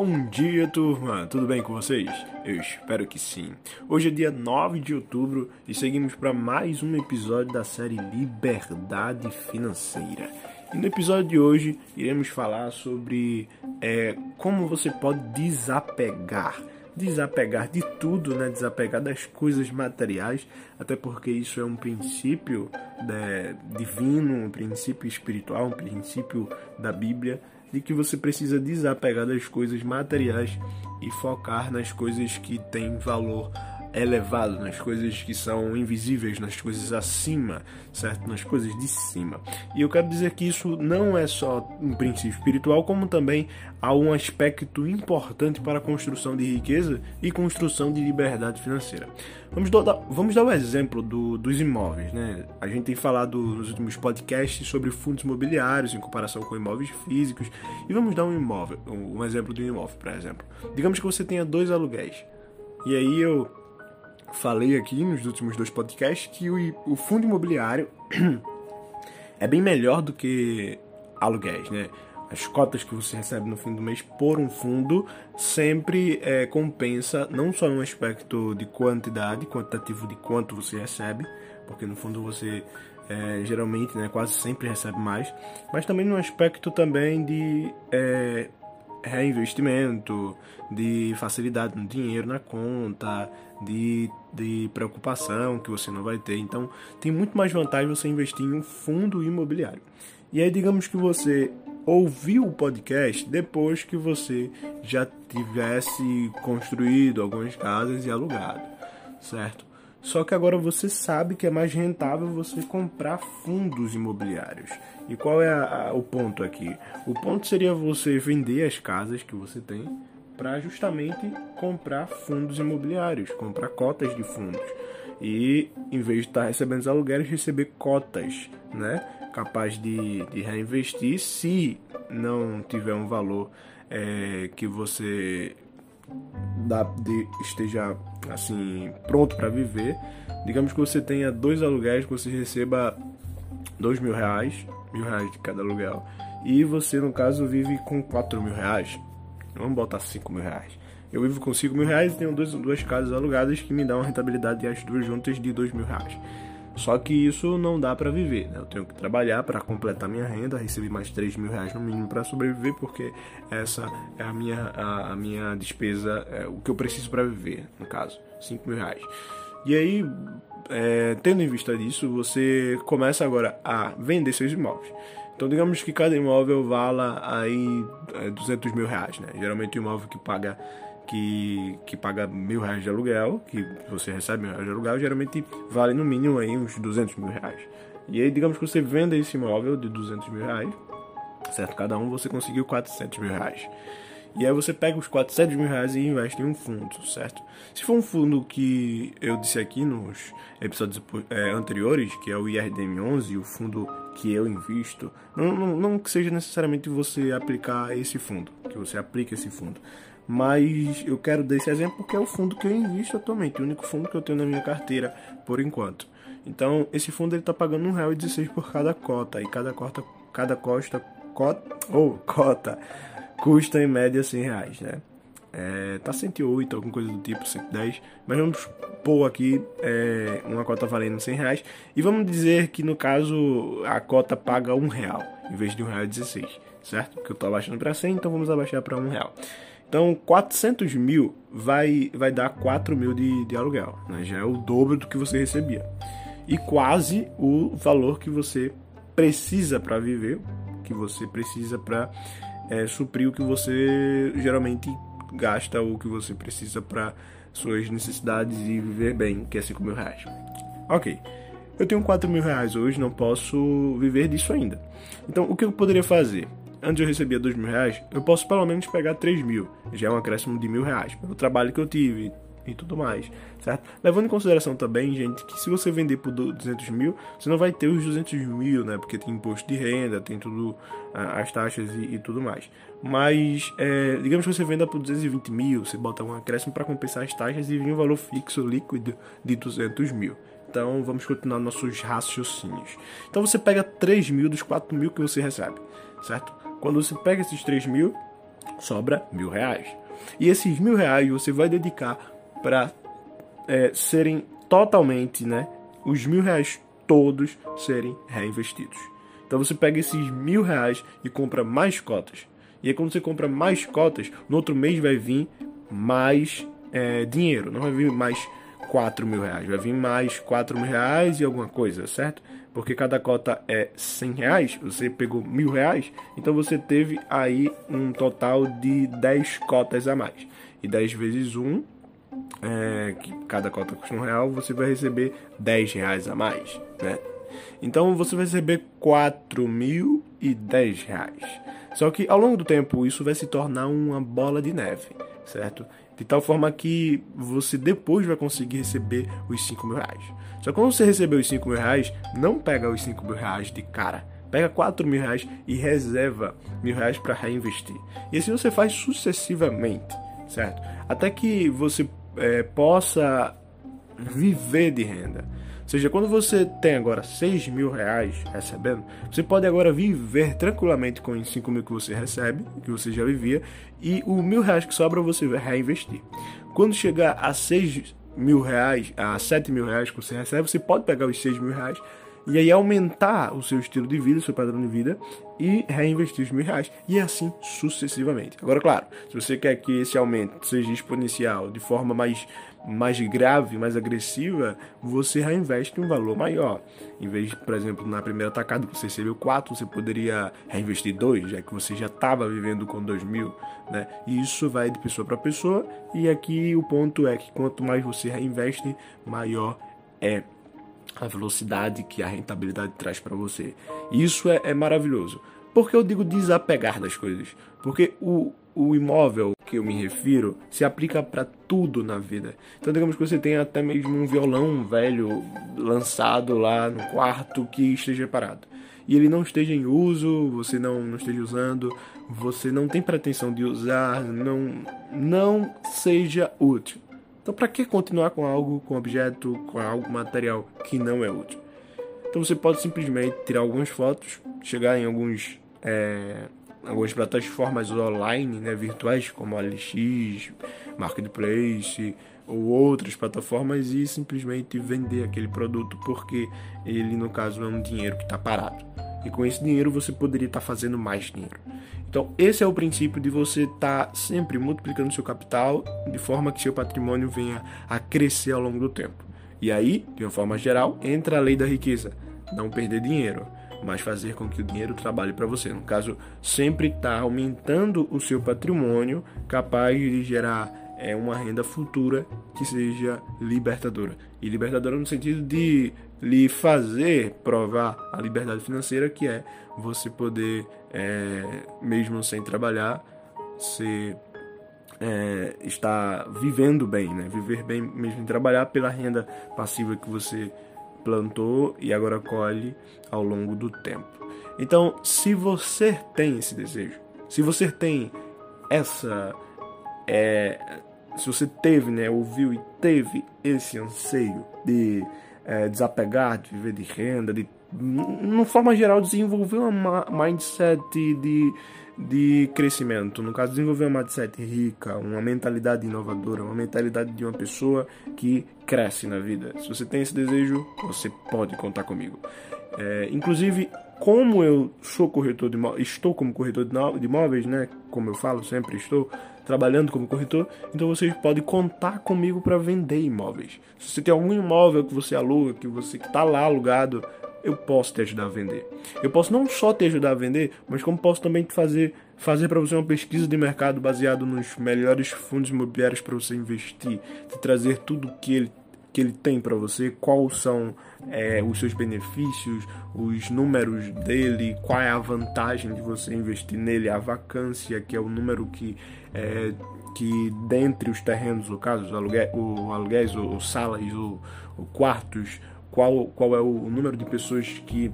Bom dia, turma! Tudo bem com vocês? Eu espero que sim. Hoje é dia 9 de outubro e seguimos para mais um episódio da série Liberdade Financeira. E no episódio de hoje iremos falar sobre é, como você pode desapegar. Desapegar de tudo, né? Desapegar das coisas materiais, até porque isso é um princípio né, divino, um princípio espiritual, um princípio da Bíblia de que você precisa desapegar das coisas materiais e focar nas coisas que têm valor elevado, nas coisas que são invisíveis, nas coisas acima, certo? Nas coisas de cima. E eu quero dizer que isso não é só um princípio espiritual, como também há um aspecto importante para a construção de riqueza e construção de liberdade financeira. Vamos dar, vamos dar o exemplo do, dos imóveis, né? A gente tem falado nos últimos podcasts sobre fundos imobiliários em comparação com imóveis físicos e vamos dar um imóvel, um exemplo de um imóvel, por exemplo. Digamos que você tenha dois aluguéis. E aí eu falei aqui nos últimos dois podcasts que o, o fundo imobiliário é bem melhor do que aluguéis, né? As cotas que você recebe no fim do mês por um fundo sempre é, compensa não só no aspecto de quantidade, quantitativo de quanto você recebe, porque no fundo você é, geralmente, né, quase sempre recebe mais, mas também no aspecto também de é, reinvestimento, de facilidade no dinheiro na conta, de, de preocupação que você não vai ter. Então, tem muito mais vantagem você investir em um fundo imobiliário. E aí, digamos que você ouviu o podcast depois que você já tivesse construído algumas casas e alugado, certo? Só que agora você sabe que é mais rentável você comprar fundos imobiliários. E qual é a, a, o ponto aqui? O ponto seria você vender as casas que você tem para justamente comprar fundos imobiliários, comprar cotas de fundos. E em vez de estar recebendo os aluguéis, receber cotas, né? Capaz de, de reinvestir se não tiver um valor é, que você dá, de, esteja assim pronto para viver. Digamos que você tenha dois aluguéis, que você receba dois mil reais, mil reais de cada aluguel, e você no caso vive com quatro mil reais. Vamos botar cinco mil reais. Eu vivo com cinco mil reais e tenho dois, duas casas alugadas que me dão uma rentabilidade as duas juntas de dois mil reais. Só que isso não dá para viver, né? Eu tenho que trabalhar para completar minha renda, receber mais 3 mil reais no mínimo para sobreviver, porque essa é a minha, a, a minha despesa, é, o que eu preciso para viver, no caso, 5 mil reais. E aí, é, tendo em vista disso, você começa agora a vender seus imóveis. Então, digamos que cada imóvel vala aí 200 é, mil reais, né? Geralmente, o imóvel que paga que, que paga mil reais de aluguel, que você recebe mil reais de aluguel, geralmente vale no mínimo aí uns 200 mil reais. E aí, digamos que você venda esse imóvel de 200 mil reais, certo? Cada um você conseguiu 400 mil reais. E aí você pega os 400 mil reais e investe em um fundo, certo? Se for um fundo que eu disse aqui nos episódios é, anteriores, que é o IRDM11, o fundo que eu invisto, não, não, não que seja necessariamente você aplicar esse fundo, que você aplique esse fundo. Mas eu quero dar esse exemplo porque é o fundo que eu invisto atualmente, o único fundo que eu tenho na minha carteira por enquanto. Então, esse fundo ele está pagando R$1,16 por cada cota, e cada cota, cada costa, cota, ou oh, cota, custa em média 100 reais, né? É, tá 108, alguma coisa do tipo, 110, mas vamos pôr aqui é, uma cota valendo 100 reais e vamos dizer que no caso a cota paga um real em vez de um real 16, certo? Porque eu tô abaixando para 100, então vamos abaixar para um real. Então, 400 mil vai, vai dar 4 mil de, de aluguel. Né? Já é o dobro do que você recebia. E quase o valor que você precisa para viver, que você precisa para é, suprir o que você geralmente gasta ou que você precisa para suas necessidades e viver bem, que é 5 mil reais. Ok, eu tenho 4 mil reais hoje, não posso viver disso ainda. Então, o que eu poderia fazer? antes eu recebia dois mil reais, eu posso pelo menos pegar três mil. Já é um acréscimo de mil reais, pelo trabalho que eu tive e tudo mais, certo? Levando em consideração também, gente, que se você vender por 200 mil, você não vai ter os 200 mil, né? Porque tem imposto de renda, tem tudo, as taxas e, e tudo mais. Mas, é, digamos que você venda por 220 mil, você bota um acréscimo para compensar as taxas e vem um valor fixo líquido de 200 mil. Então, vamos continuar nossos raciocínios. Então, você pega 3 mil dos 4 mil que você recebe, certo? Quando você pega esses 3 mil, sobra mil reais. E esses mil reais você vai dedicar para é, serem totalmente, né? Os mil reais todos serem reinvestidos. Então você pega esses mil reais e compra mais cotas. E aí quando você compra mais cotas, no outro mês vai vir mais é, dinheiro. Não vai vir mais 4 mil reais, vai vir mais 4 mil reais e alguma coisa, certo? Porque cada cota é 100 reais, você pegou mil reais, então você teve aí um total de 10 cotas a mais. E 10 vezes 1, é, que cada cota custa um real, você vai receber 10 reais a mais, né? Então você vai receber 4.010 reais. Só que ao longo do tempo isso vai se tornar uma bola de neve, certo? De tal forma que você depois vai conseguir receber os 5 mil reais. Só que quando você receber os 5 mil reais, não pega os 5 mil reais de cara. Pega 4 mil reais e reserva mil reais para reinvestir. E assim você faz sucessivamente, certo? Até que você é, possa viver de renda. Ou seja, quando você tem agora 6 mil reais recebendo, você pode agora viver tranquilamente com os 5 mil que você recebe, que você já vivia, e o mil reais que sobra você reinvestir. Quando chegar a 6 mil reais, a 7 mil reais que você recebe, você pode pegar os 6 mil reais e aí aumentar o seu estilo de vida, o seu padrão de vida e reinvestir os mil reais e assim sucessivamente. Agora, claro, se você quer que esse aumento seja exponencial de forma mais mais grave, mais agressiva, você reinveste um valor maior. Em vez, por exemplo, na primeira tacada que você recebeu 4, você poderia reinvestir 2, já que você já estava vivendo com 2 mil. Né? E isso vai de pessoa para pessoa. E aqui o ponto é que quanto mais você reinveste, maior é a velocidade que a rentabilidade traz para você. Isso é, é maravilhoso. Por que eu digo desapegar das coisas? Porque o, o imóvel que eu me refiro se aplica para tudo na vida. Então, digamos que você tem até mesmo um violão velho lançado lá no quarto que esteja parado. E ele não esteja em uso, você não, não esteja usando, você não tem pretensão de usar, não, não seja útil. Então, para que continuar com algo, com objeto, com algo material que não é útil? Então, você pode simplesmente tirar algumas fotos, chegar em alguns é, algumas plataformas online, né, virtuais como a LX, Marketplace ou outras plataformas e simplesmente vender aquele produto porque ele no caso é um dinheiro que está parado. E com esse dinheiro você poderia estar tá fazendo mais dinheiro. Então esse é o princípio de você estar tá sempre multiplicando seu capital de forma que seu patrimônio venha a crescer ao longo do tempo. E aí, de uma forma geral, entra a lei da riqueza, não perder dinheiro mas fazer com que o dinheiro trabalhe para você. No caso, sempre está aumentando o seu patrimônio, capaz de gerar é, uma renda futura que seja libertadora. E libertadora no sentido de lhe fazer provar a liberdade financeira, que é você poder, é, mesmo sem trabalhar, ser é, estar vivendo bem, né? Viver bem mesmo trabalhar pela renda passiva que você plantou e agora colhe ao longo do tempo. Então, se você tem esse desejo, se você tem essa. É, se você teve, né, ouviu e teve esse anseio de é, desapegar, de viver de renda, de, de forma geral, desenvolver uma mindset de de crescimento. No caso, desenvolver uma mindset rica, uma mentalidade inovadora, uma mentalidade de uma pessoa que cresce na vida. Se você tem esse desejo, você pode contar comigo. É, inclusive, como eu sou corretor de estou como corretor de imóveis, né? Como eu falo, sempre estou trabalhando como corretor, então vocês podem contar comigo para vender imóveis. Se você tem algum imóvel que você aluga, que você está lá alugado, eu posso te ajudar a vender. Eu posso não só te ajudar a vender, mas como posso também te fazer fazer para você uma pesquisa de mercado baseado nos melhores fundos imobiliários para você investir, te trazer tudo que ele que ele tem para você, quais são é, os seus benefícios, os números dele, qual é a vantagem de você investir nele, a vacância, que é o número que é, que dentre os terrenos, no caso, os aluguéis, ou, salas ou quartos, qual, qual é o número de pessoas que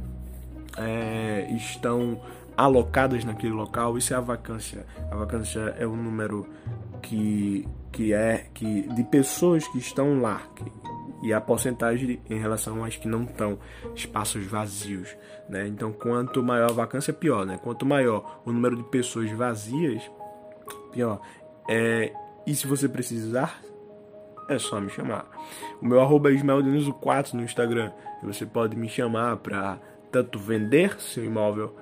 é, estão alocadas naquele local, isso é a vacância. A vacância é o número que, que é que de pessoas que estão lá que, e a porcentagem em relação às que não estão, espaços vazios, né? Então, quanto maior a vacância, pior, né? Quanto maior o número de pessoas vazias, pior. É, e se você precisar, é só me chamar. O meu arroba é ismaeldenizo4 no Instagram. Você pode me chamar para tanto vender seu imóvel,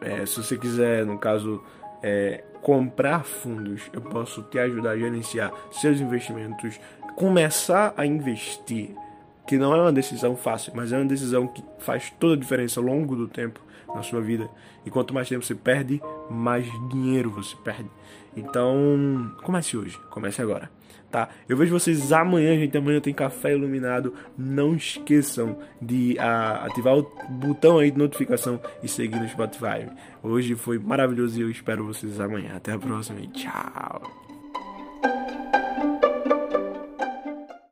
é, se você quiser, no caso, é, comprar fundos, eu posso te ajudar a gerenciar seus investimentos, começar a investir, que não é uma decisão fácil, mas é uma decisão que faz toda a diferença ao longo do tempo na sua vida. E quanto mais tempo você perde, mais dinheiro você perde. Então, comece hoje, comece agora, tá? Eu vejo vocês amanhã, gente. Amanhã tem café iluminado. Não esqueçam de a, ativar o botão aí de notificação e seguir no Spotify. Hoje foi maravilhoso e eu espero vocês amanhã. Até a próxima e tchau.